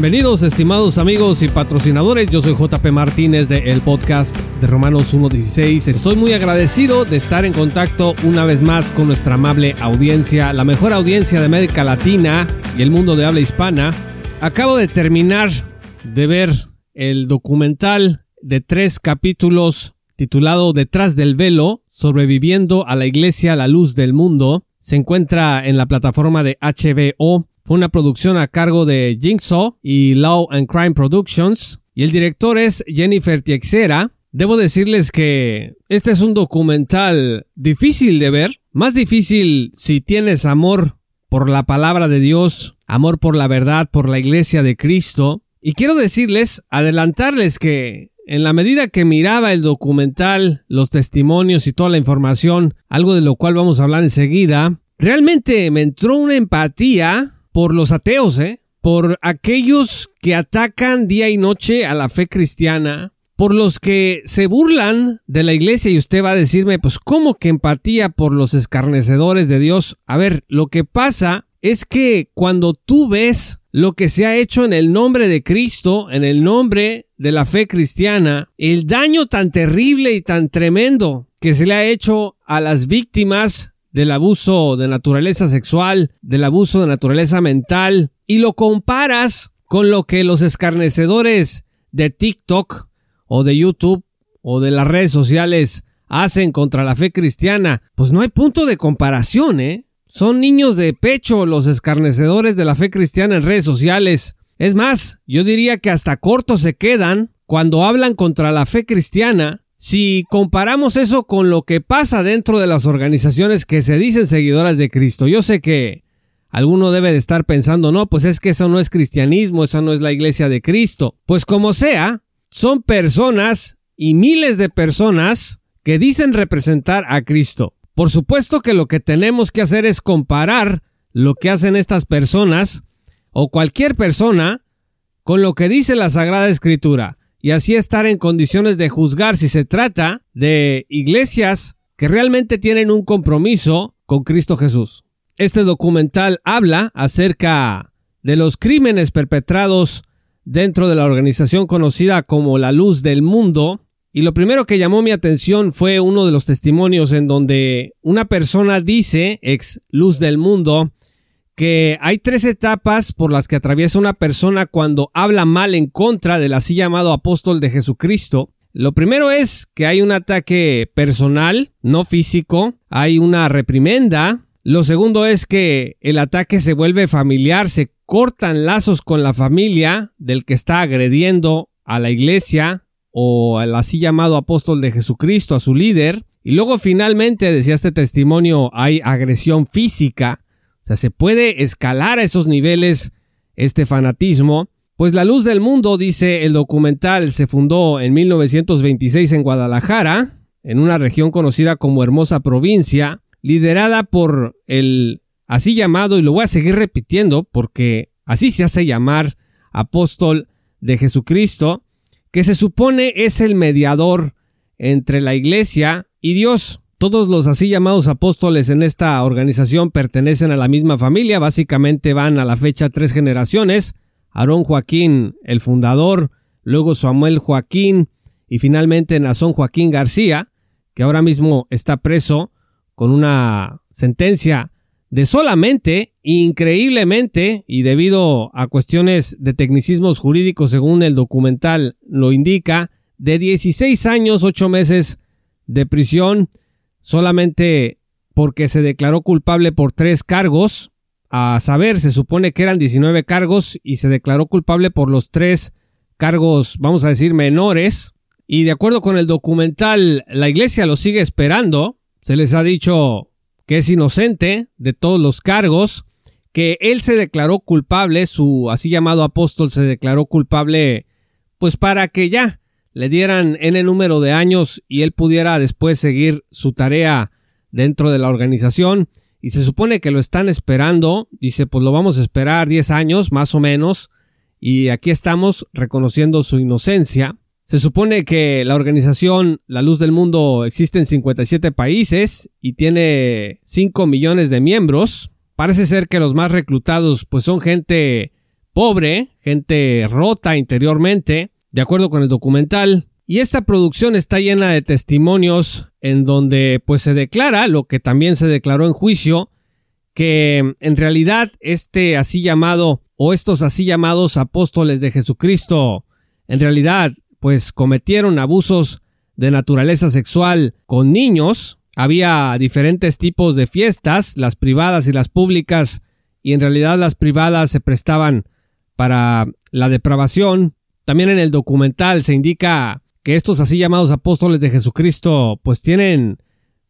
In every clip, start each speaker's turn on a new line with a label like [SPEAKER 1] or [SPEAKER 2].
[SPEAKER 1] Bienvenidos estimados amigos y patrocinadores, yo soy JP Martínez de el podcast de Romanos 1.16. Estoy muy agradecido de estar en contacto una vez más con nuestra amable audiencia, la mejor audiencia de América Latina y el mundo de habla hispana. Acabo de terminar de ver el documental de tres capítulos titulado Detrás del velo, sobreviviendo a la iglesia a la luz del mundo. Se encuentra en la plataforma de HBO fue una producción a cargo de Jigsaw y Law and Crime Productions y el director es Jennifer Tiexera. Debo decirles que este es un documental difícil de ver, más difícil si tienes amor por la palabra de Dios, amor por la verdad, por la iglesia de Cristo. Y quiero decirles, adelantarles que en la medida que miraba el documental, los testimonios y toda la información, algo de lo cual vamos a hablar enseguida, realmente me entró una empatía por los ateos, ¿eh? Por aquellos que atacan día y noche a la fe cristiana, por los que se burlan de la iglesia y usted va a decirme, pues, ¿cómo que empatía por los escarnecedores de Dios? A ver, lo que pasa es que cuando tú ves lo que se ha hecho en el nombre de Cristo, en el nombre de la fe cristiana, el daño tan terrible y tan tremendo que se le ha hecho a las víctimas del abuso de naturaleza sexual, del abuso de naturaleza mental, y lo comparas con lo que los escarnecedores de TikTok o de YouTube o de las redes sociales hacen contra la fe cristiana, pues no hay punto de comparación, ¿eh? Son niños de pecho los escarnecedores de la fe cristiana en redes sociales. Es más, yo diría que hasta cortos se quedan cuando hablan contra la fe cristiana si comparamos eso con lo que pasa dentro de las organizaciones que se dicen seguidoras de Cristo, yo sé que alguno debe de estar pensando, no, pues es que eso no es cristianismo, eso no es la iglesia de Cristo. Pues como sea, son personas y miles de personas que dicen representar a Cristo. Por supuesto que lo que tenemos que hacer es comparar lo que hacen estas personas o cualquier persona con lo que dice la Sagrada Escritura y así estar en condiciones de juzgar si se trata de iglesias que realmente tienen un compromiso con Cristo Jesús. Este documental habla acerca de los crímenes perpetrados dentro de la organización conocida como la Luz del Mundo, y lo primero que llamó mi atención fue uno de los testimonios en donde una persona dice, ex Luz del Mundo, que hay tres etapas por las que atraviesa una persona cuando habla mal en contra del así llamado apóstol de Jesucristo. Lo primero es que hay un ataque personal, no físico, hay una reprimenda. Lo segundo es que el ataque se vuelve familiar, se cortan lazos con la familia del que está agrediendo a la iglesia o al así llamado apóstol de Jesucristo, a su líder. Y luego finalmente, decía este testimonio, hay agresión física o sea, se puede escalar a esos niveles este fanatismo. Pues la luz del mundo, dice el documental, se fundó en 1926 en Guadalajara, en una región conocida como Hermosa Provincia, liderada por el así llamado, y lo voy a seguir repitiendo porque así se hace llamar, apóstol de Jesucristo, que se supone es el mediador entre la iglesia y Dios. Todos los así llamados apóstoles en esta organización pertenecen a la misma familia, básicamente van a la fecha tres generaciones, Aarón Joaquín, el fundador, luego Samuel Joaquín y finalmente Nazón Joaquín García, que ahora mismo está preso con una sentencia de solamente, increíblemente, y debido a cuestiones de tecnicismos jurídicos según el documental lo indica, de 16 años, 8 meses de prisión solamente porque se declaró culpable por tres cargos. A saber, se supone que eran 19 cargos y se declaró culpable por los tres cargos, vamos a decir, menores. Y de acuerdo con el documental, la iglesia lo sigue esperando. Se les ha dicho que es inocente de todos los cargos, que él se declaró culpable, su así llamado apóstol se declaró culpable, pues para que ya le dieran n número de años y él pudiera después seguir su tarea dentro de la organización y se supone que lo están esperando, dice pues lo vamos a esperar 10 años más o menos y aquí estamos reconociendo su inocencia. Se supone que la organización La Luz del Mundo existe en 57 países y tiene 5 millones de miembros. Parece ser que los más reclutados pues son gente pobre, gente rota interiormente, de acuerdo con el documental. Y esta producción está llena de testimonios en donde pues se declara lo que también se declaró en juicio, que en realidad este así llamado o estos así llamados apóstoles de Jesucristo en realidad pues cometieron abusos de naturaleza sexual con niños. Había diferentes tipos de fiestas, las privadas y las públicas, y en realidad las privadas se prestaban para la depravación. También en el documental se indica que estos así llamados apóstoles de Jesucristo pues tienen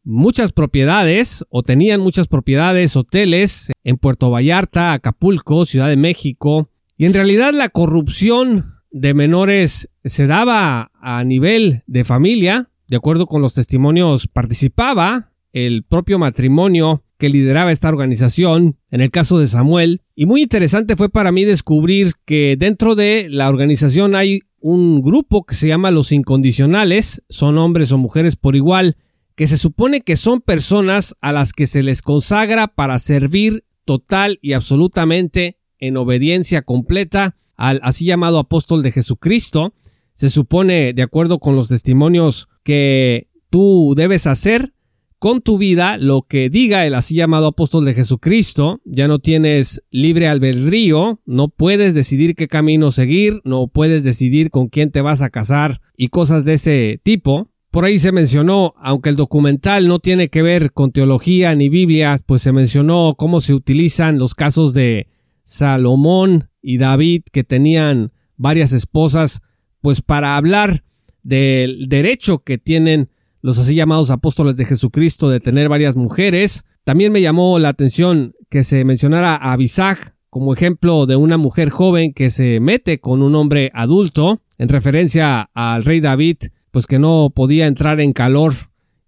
[SPEAKER 1] muchas propiedades o tenían muchas propiedades, hoteles en Puerto Vallarta, Acapulco, Ciudad de México, y en realidad la corrupción de menores se daba a nivel de familia, de acuerdo con los testimonios participaba el propio matrimonio que lideraba esta organización, en el caso de Samuel, y muy interesante fue para mí descubrir que dentro de la organización hay un grupo que se llama los incondicionales, son hombres o mujeres por igual, que se supone que son personas a las que se les consagra para servir total y absolutamente en obediencia completa al así llamado apóstol de Jesucristo. Se supone, de acuerdo con los testimonios, que tú debes hacer con tu vida lo que diga el así llamado apóstol de Jesucristo. Ya no tienes libre albedrío, no puedes decidir qué camino seguir, no puedes decidir con quién te vas a casar y cosas de ese tipo. Por ahí se mencionó, aunque el documental no tiene que ver con teología ni Biblia, pues se mencionó cómo se utilizan los casos de Salomón y David que tenían varias esposas, pues para hablar del derecho que tienen los así llamados apóstoles de Jesucristo de tener varias mujeres. También me llamó la atención que se mencionara a Abisag como ejemplo de una mujer joven que se mete con un hombre adulto, en referencia al rey David, pues que no podía entrar en calor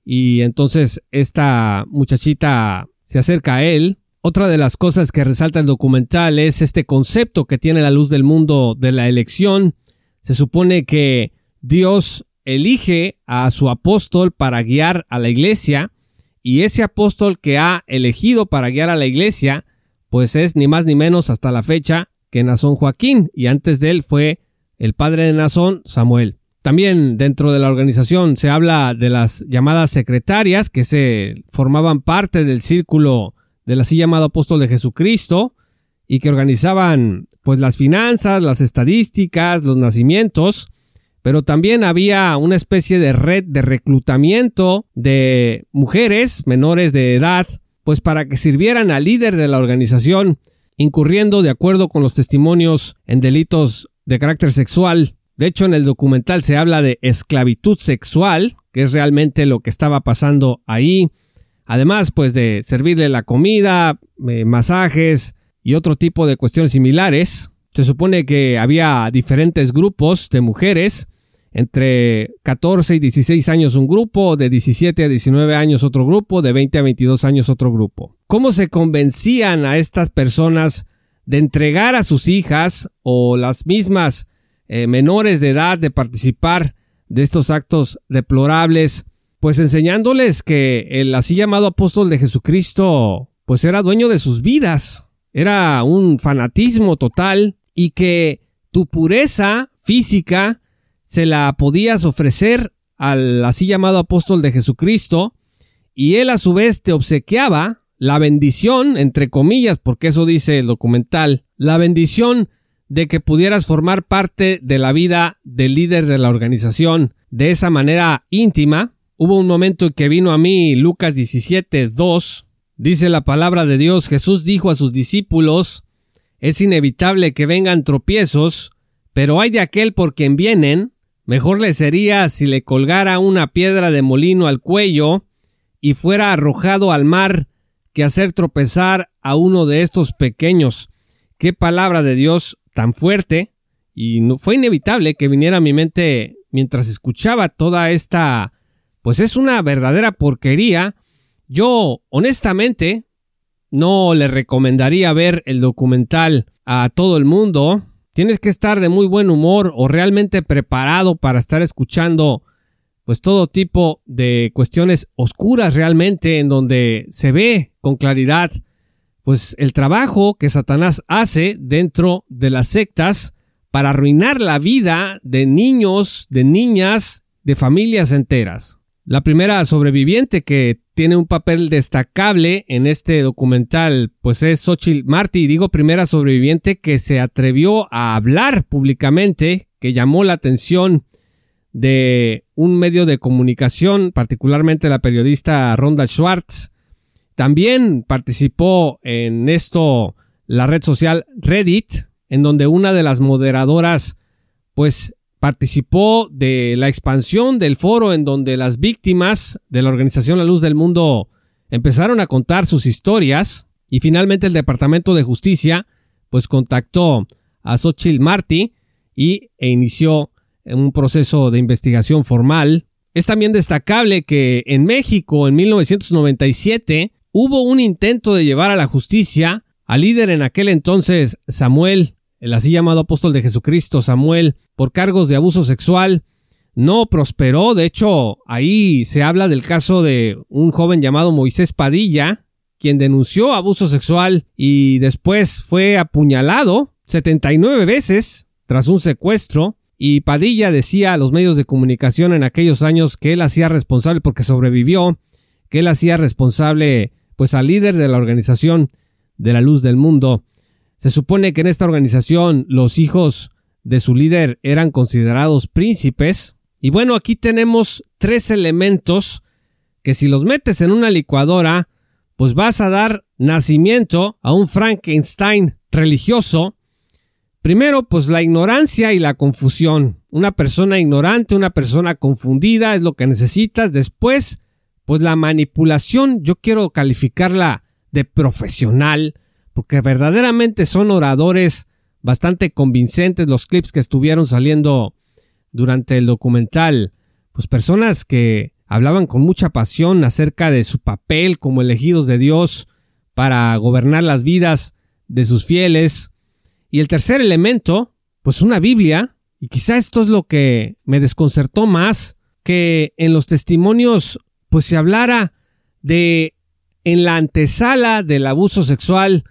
[SPEAKER 1] y entonces esta muchachita se acerca a él. Otra de las cosas que resalta el documental es este concepto que tiene la luz del mundo de la elección. Se supone que Dios elige a su apóstol para guiar a la iglesia y ese apóstol que ha elegido para guiar a la iglesia pues es ni más ni menos hasta la fecha que Nazón Joaquín y antes de él fue el padre de Nazón Samuel. También dentro de la organización se habla de las llamadas secretarias que se formaban parte del círculo del así llamado apóstol de Jesucristo y que organizaban pues las finanzas, las estadísticas, los nacimientos pero también había una especie de red de reclutamiento de mujeres menores de edad, pues para que sirvieran al líder de la organización, incurriendo de acuerdo con los testimonios en delitos de carácter sexual. De hecho, en el documental se habla de esclavitud sexual, que es realmente lo que estaba pasando ahí. Además, pues de servirle la comida, eh, masajes y otro tipo de cuestiones similares. Se supone que había diferentes grupos de mujeres, entre 14 y 16 años un grupo, de 17 a 19 años otro grupo, de 20 a 22 años otro grupo. ¿Cómo se convencían a estas personas de entregar a sus hijas o las mismas eh, menores de edad de participar de estos actos deplorables? Pues enseñándoles que el así llamado apóstol de Jesucristo pues era dueño de sus vidas, era un fanatismo total y que tu pureza física se la podías ofrecer al así llamado apóstol de Jesucristo y él a su vez te obsequiaba la bendición, entre comillas, porque eso dice el documental, la bendición de que pudieras formar parte de la vida del líder de la organización de esa manera íntima. Hubo un momento en que vino a mí Lucas 17, 2, dice la palabra de Dios, Jesús dijo a sus discípulos, es inevitable que vengan tropiezos, pero hay de aquel por quien vienen, mejor le sería si le colgara una piedra de molino al cuello y fuera arrojado al mar que hacer tropezar a uno de estos pequeños. Qué palabra de Dios tan fuerte, y no, fue inevitable que viniera a mi mente mientras escuchaba toda esta, pues es una verdadera porquería. Yo, honestamente, no le recomendaría ver el documental a todo el mundo. Tienes que estar de muy buen humor o realmente preparado para estar escuchando pues todo tipo de cuestiones oscuras realmente en donde se ve con claridad pues el trabajo que Satanás hace dentro de las sectas para arruinar la vida de niños, de niñas, de familias enteras. La primera sobreviviente que tiene un papel destacable en este documental, pues es Xochitl Marty, digo primera sobreviviente que se atrevió a hablar públicamente, que llamó la atención de un medio de comunicación, particularmente la periodista Ronda Schwartz. También participó en esto la red social Reddit, en donde una de las moderadoras pues participó de la expansión del foro en donde las víctimas de la organización La Luz del Mundo empezaron a contar sus historias y finalmente el Departamento de Justicia pues contactó a Xochitl Marty y e inició un proceso de investigación formal. Es también destacable que en México en 1997 hubo un intento de llevar a la justicia al líder en aquel entonces Samuel el así llamado apóstol de Jesucristo, Samuel, por cargos de abuso sexual, no prosperó. De hecho, ahí se habla del caso de un joven llamado Moisés Padilla, quien denunció abuso sexual y después fue apuñalado 79 veces tras un secuestro. Y Padilla decía a los medios de comunicación en aquellos años que él hacía responsable porque sobrevivió, que él hacía responsable pues al líder de la organización de la luz del mundo. Se supone que en esta organización los hijos de su líder eran considerados príncipes. Y bueno, aquí tenemos tres elementos que si los metes en una licuadora, pues vas a dar nacimiento a un Frankenstein religioso. Primero, pues la ignorancia y la confusión. Una persona ignorante, una persona confundida es lo que necesitas. Después, pues la manipulación, yo quiero calificarla de profesional porque verdaderamente son oradores bastante convincentes los clips que estuvieron saliendo durante el documental, pues personas que hablaban con mucha pasión acerca de su papel como elegidos de Dios para gobernar las vidas de sus fieles. Y el tercer elemento, pues una Biblia, y quizá esto es lo que me desconcertó más, que en los testimonios pues se hablara de en la antesala del abuso sexual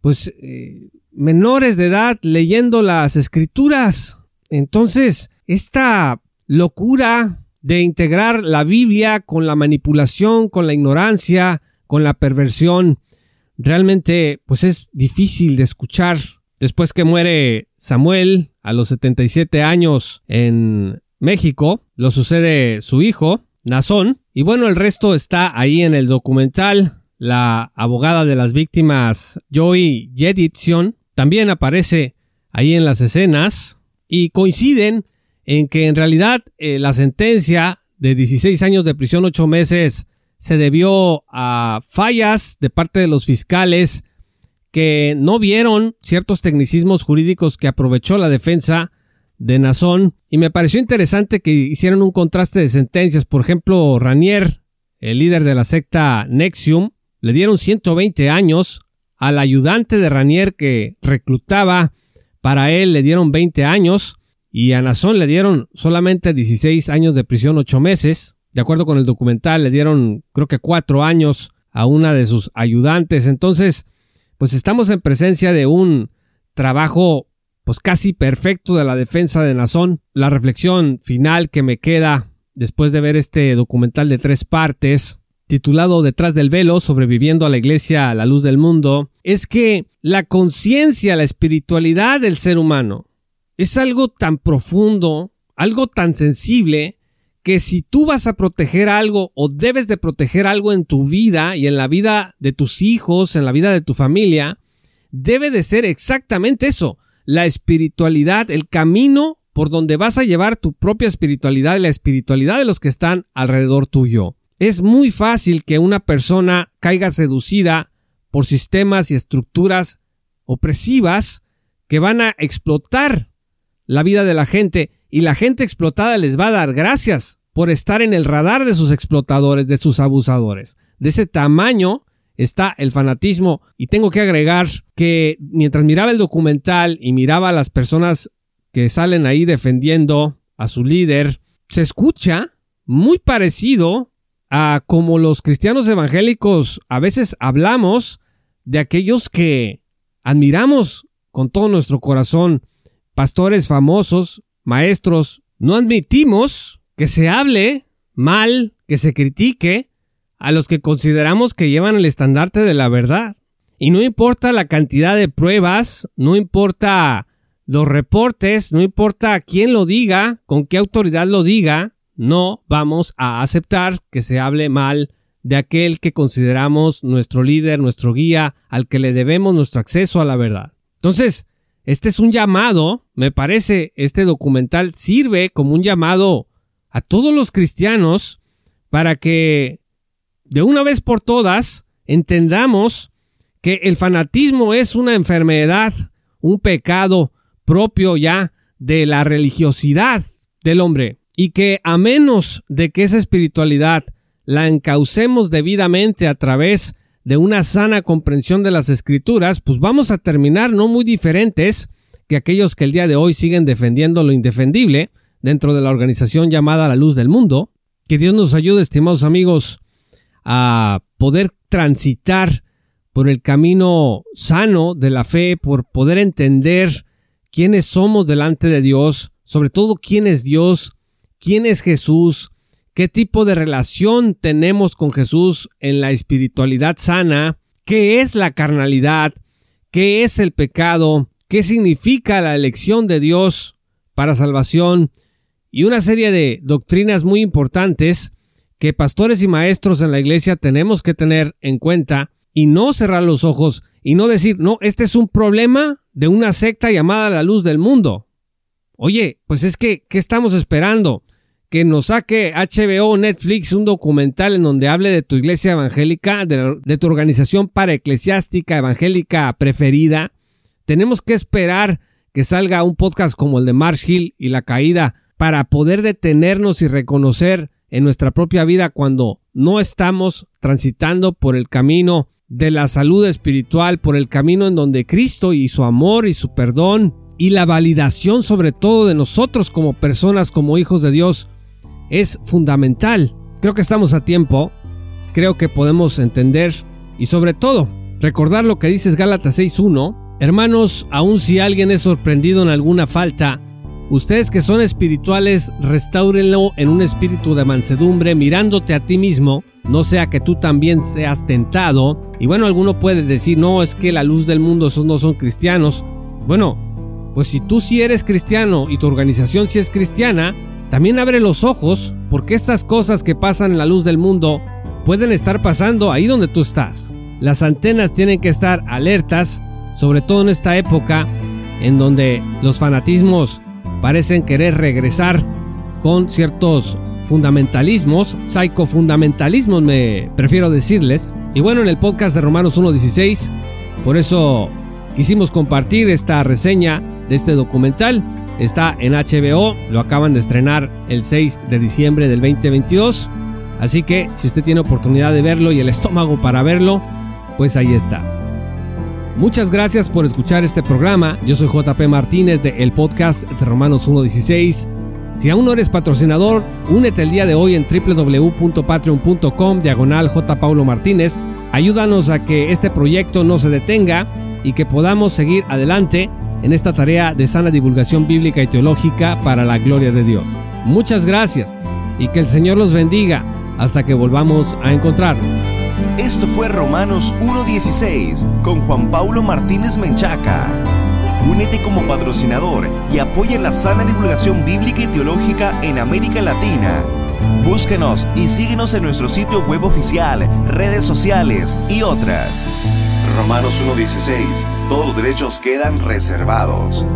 [SPEAKER 1] pues eh, menores de edad leyendo las escrituras. Entonces, esta locura de integrar la Biblia con la manipulación, con la ignorancia, con la perversión, realmente pues es difícil de escuchar. Después que muere Samuel a los 77 años en México, lo sucede su hijo, Nazón, y bueno, el resto está ahí en el documental la abogada de las víctimas Joy Jeditson también aparece ahí en las escenas y coinciden en que en realidad eh, la sentencia de 16 años de prisión 8 meses se debió a fallas de parte de los fiscales que no vieron ciertos tecnicismos jurídicos que aprovechó la defensa de Nazón y me pareció interesante que hicieron un contraste de sentencias. Por ejemplo, Ranier, el líder de la secta Nexium, le dieron 120 años, al ayudante de Ranier que reclutaba para él le dieron 20 años y a Nazón le dieron solamente 16 años de prisión 8 meses. De acuerdo con el documental le dieron creo que 4 años a una de sus ayudantes. Entonces, pues estamos en presencia de un trabajo pues casi perfecto de la defensa de Nazón. La reflexión final que me queda después de ver este documental de tres partes titulado Detrás del velo, sobreviviendo a la iglesia a la luz del mundo, es que la conciencia, la espiritualidad del ser humano es algo tan profundo, algo tan sensible, que si tú vas a proteger algo o debes de proteger algo en tu vida y en la vida de tus hijos, en la vida de tu familia, debe de ser exactamente eso, la espiritualidad, el camino por donde vas a llevar tu propia espiritualidad y la espiritualidad de los que están alrededor tuyo. Es muy fácil que una persona caiga seducida por sistemas y estructuras opresivas que van a explotar la vida de la gente y la gente explotada les va a dar gracias por estar en el radar de sus explotadores, de sus abusadores. De ese tamaño está el fanatismo y tengo que agregar que mientras miraba el documental y miraba a las personas que salen ahí defendiendo a su líder, se escucha muy parecido como los cristianos evangélicos a veces hablamos de aquellos que admiramos con todo nuestro corazón, pastores famosos, maestros, no admitimos que se hable mal, que se critique a los que consideramos que llevan el estandarte de la verdad. Y no importa la cantidad de pruebas, no importa los reportes, no importa quién lo diga, con qué autoridad lo diga, no vamos a aceptar que se hable mal de aquel que consideramos nuestro líder, nuestro guía, al que le debemos nuestro acceso a la verdad. Entonces, este es un llamado, me parece, este documental sirve como un llamado a todos los cristianos para que de una vez por todas entendamos que el fanatismo es una enfermedad, un pecado propio ya de la religiosidad del hombre y que a menos de que esa espiritualidad la encaucemos debidamente a través de una sana comprensión de las escrituras, pues vamos a terminar no muy diferentes que aquellos que el día de hoy siguen defendiendo lo indefendible dentro de la organización llamada La Luz del Mundo. Que Dios nos ayude, estimados amigos, a poder transitar por el camino sano de la fe, por poder entender quiénes somos delante de Dios, sobre todo quién es Dios, quién es Jesús, qué tipo de relación tenemos con Jesús en la espiritualidad sana, qué es la carnalidad, qué es el pecado, qué significa la elección de Dios para salvación y una serie de doctrinas muy importantes que pastores y maestros en la iglesia tenemos que tener en cuenta y no cerrar los ojos y no decir, no, este es un problema de una secta llamada la luz del mundo. Oye, pues es que, ¿qué estamos esperando? Que nos saque HBO Netflix un documental en donde hable de tu iglesia evangélica, de, tu organización paraeclesiástica evangélica preferida. Tenemos que esperar que salga un podcast como el de Marsh Hill y la caída para poder detenernos y reconocer en nuestra propia vida cuando no estamos transitando por el camino de la salud espiritual, por el camino en donde Cristo y su amor y su perdón y la validación sobre todo de nosotros como personas, como hijos de Dios, es fundamental. Creo que estamos a tiempo, creo que podemos entender y sobre todo recordar lo que dices Gálatas 6.1. Hermanos, aun si alguien es sorprendido en alguna falta, Ustedes que son espirituales, restáurenlo en un espíritu de mansedumbre, mirándote a ti mismo, no sea que tú también seas tentado. Y bueno, alguno puede decir, no, es que la luz del mundo, esos no son cristianos. Bueno, pues si tú sí eres cristiano y tu organización sí es cristiana, también abre los ojos, porque estas cosas que pasan en la luz del mundo pueden estar pasando ahí donde tú estás. Las antenas tienen que estar alertas, sobre todo en esta época en donde los fanatismos parecen querer regresar con ciertos fundamentalismos, psicofundamentalismos me prefiero decirles. Y bueno, en el podcast de Romanos 1.16, por eso quisimos compartir esta reseña este documental. Está en HBO, lo acaban de estrenar el 6 de diciembre del 2022. Así que si usted tiene oportunidad de verlo y el estómago para verlo, pues ahí está. Muchas gracias por escuchar este programa. Yo soy JP Martínez de el podcast de Romanos 1.16. Si aún no eres patrocinador, únete el día de hoy en www.patreon.com diagonal J. Martínez. Ayúdanos a que este proyecto no se detenga y que podamos seguir adelante en esta tarea de sana divulgación bíblica y teológica para la gloria de Dios. Muchas gracias y que el Señor los bendiga hasta que volvamos a encontrarnos.
[SPEAKER 2] Esto fue Romanos 1.16 con Juan Paulo Martínez Menchaca. Únete como patrocinador y apoya la sana divulgación bíblica y teológica en América Latina. Búsquenos y síguenos en nuestro sitio web oficial, redes sociales y otras. Romanos 1.16. Todos los derechos quedan reservados.